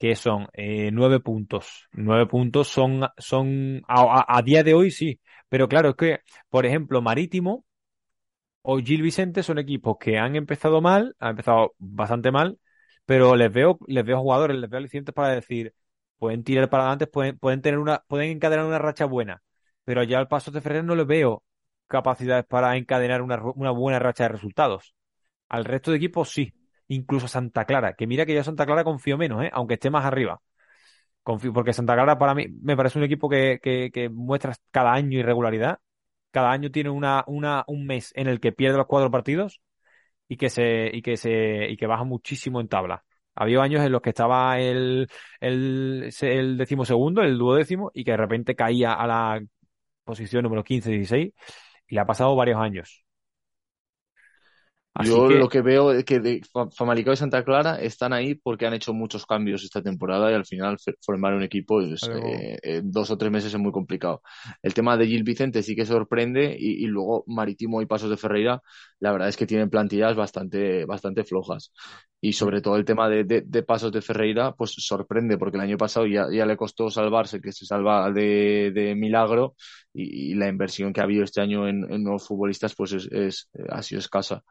A: que son eh, nueve puntos. Nueve puntos son, son, a, día de hoy sí. Pero claro, es que, por ejemplo, Marítimo o Gil Vicente son equipos que han empezado mal, han empezado bastante mal, pero les veo, les veo jugadores, les veo alicientes para decir, pueden tirar para adelante, pueden, pueden tener una, pueden encadenar una racha buena. Pero ya al Paso de Ferrer no les veo capacidades para encadenar una, una buena racha de resultados. Al resto de equipos sí. Incluso Santa Clara, que mira que yo a Santa Clara confío menos, ¿eh? Aunque esté más arriba. Confío, porque Santa Clara para mí me parece un equipo que, que, muestra cada año irregularidad. Cada año tiene una, una, un mes en el que pierde los cuatro partidos y que se, y que se, y que baja muchísimo en tabla. Había años en los que estaba el, el, el decimosegundo, el duodécimo, y que de repente caía a la posición número 15, 16, y le ha pasado varios años. Así
B: Yo
A: que,
B: lo que veo es que de Fa- Famalicão y Santa Clara están ahí porque han hecho muchos cambios esta temporada y al final formar un equipo es, eh, dos o tres meses es muy complicado. El tema de Gil Vicente sí que sorprende y, y luego Marítimo y Pasos de Ferreira, la verdad es que tienen plantillas bastante, bastante flojas. Y sobre todo el tema de, de- de Pasos de Ferreira, pues sorprende porque el año pasado ya, ya le costó salvarse, que se salva de, de milagro y, y la inversión que ha habido este año en, en nuevos futbolistas pues es, es- ha sido escasa.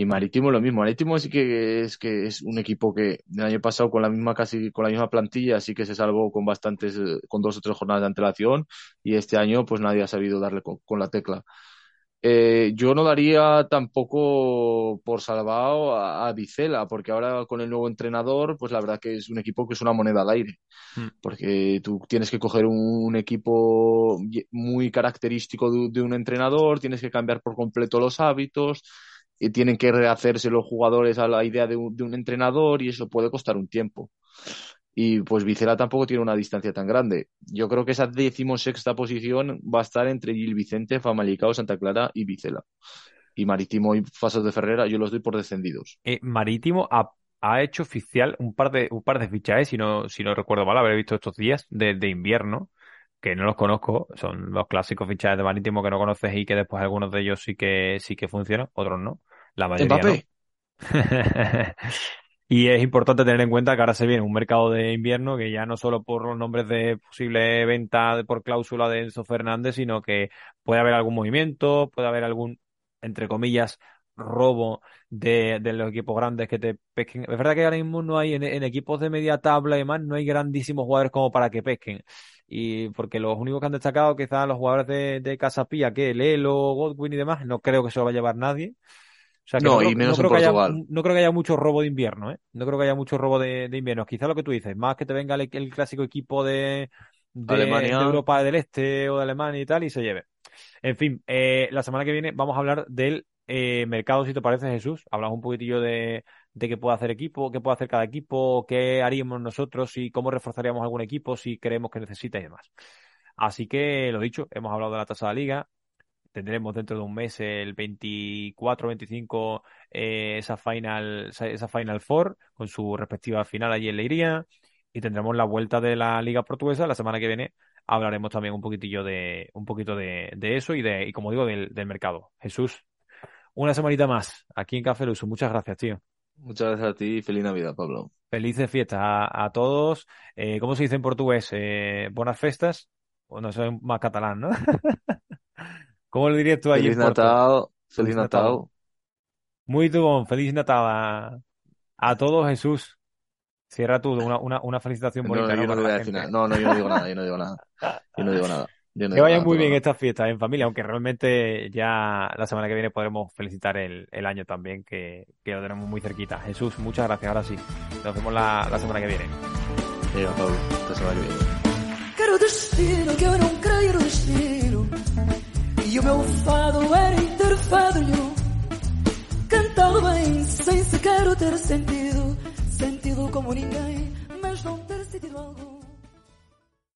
B: Y Marítimo lo mismo. Marítimo sí que es que es un equipo que el año pasado con la misma casi con la misma plantilla sí que se salvó con bastantes eh, con dos o tres jornadas de antelación y este año pues nadie ha sabido darle con, con la tecla. Eh, yo no daría tampoco por salvado a, a Vicela porque ahora con el nuevo entrenador pues la verdad que es un equipo que es una moneda al aire
A: Mm.
B: porque tú tienes que coger un, un equipo muy característico de, de un entrenador, tienes que cambiar por completo los hábitos, y tienen que rehacerse los jugadores a la idea de un, de un entrenador y eso puede costar un tiempo. Y pues Vicela tampoco tiene una distancia tan grande. Yo creo que esa decimosexta posición va a estar entre Gil Vicente, Famalicão, Santa Clara y Vicela. Y Marítimo y Fasos de Ferrera yo los doy por descendidos.
A: eh, Marítimo ha, ha hecho oficial un par de, un par de fichajes, si no, si no recuerdo mal, habré visto estos días de invierno, que no los conozco, son los clásicos fichajes de Marítimo que no conoces y que después algunos de ellos sí que, sí que funcionan, otros no. La mayoría no. Y es importante tener en cuenta que ahora se viene un mercado de invierno que ya no solo por los nombres de posible venta de- por cláusula de Enzo Fernández, sino que puede haber algún movimiento, puede haber algún, entre comillas, robo de, de los equipos grandes que te pesquen. Es verdad que ahora mismo no hay, en, en equipos de media tabla y demás, no hay grandísimos jugadores como para que pesquen. Y porque los únicos que han destacado, quizás los jugadores de, de Casapía, que Lelo, Godwin y demás, no creo que se lo va a llevar nadie. O sea que
B: No,
A: no, creo,
B: y menos
A: no
B: en
A: creo que haya,
B: Portugal.
A: no creo que haya mucho robo de invierno, ¿eh? No creo que haya mucho robo de, de invierno. Quizá lo que tú dices, más que te venga el, el clásico equipo de, de,
B: Alemania.
A: de Europa del Este o de Alemania y tal y se lleve. En fin, eh, la semana que viene vamos a hablar del eh, mercado, si te parece, Jesús. Hablamos un poquitillo de, qué puede hacer equipo, qué puede hacer cada equipo, qué haríamos nosotros y cómo reforzaríamos algún equipo si creemos que necesita y demás. Así que, lo dicho, hemos hablado de la tasa de liga. Tendremos dentro de un mes, el 24-25, eh, esa final, esa, Final Four con su respectiva final allí en Leiría. Y tendremos la vuelta de la Liga Portuguesa. La semana que viene hablaremos también un poquitillo de, un poquito de, eso y de, y como digo, del mercado. Jesús, una semanita más aquí en Café Luso. Muchas gracias, tío.
B: Muchas gracias a ti y feliz Navidad, Pablo.
A: Felices fiestas a, a todos. Eh, ¿cómo se dice en portugués? Eh, buenas festas. O no soy más catalán, ¿no? ¿Cómo lo dirías tú allí
B: Feliz? Natal, feliz
A: Feliz Natal.
B: Natal.
A: Muy bom, feliz Natal a, a todos, Jesús. Cierra tú una, una, una felicitación bonita. No,
B: no, yo no digo nada, yo no digo nada. Yo no digo nada. No
A: Que vayan muy bien estas fiestas en familia, aunque realmente ya la semana que viene podremos felicitar el, el año también, que, que lo tenemos muy cerquita. Jesús, muchas gracias. Ahora sí, nos vemos la, la semana que viene.
B: Venga, Pablo, hasta semana que viene.
C: Quero destino que eu não creio no destino. E o meu fado era interfado. Cantá-lo bem, sem sequer o ter sentido. Sentido como ninguém, mas não ter sentido algum.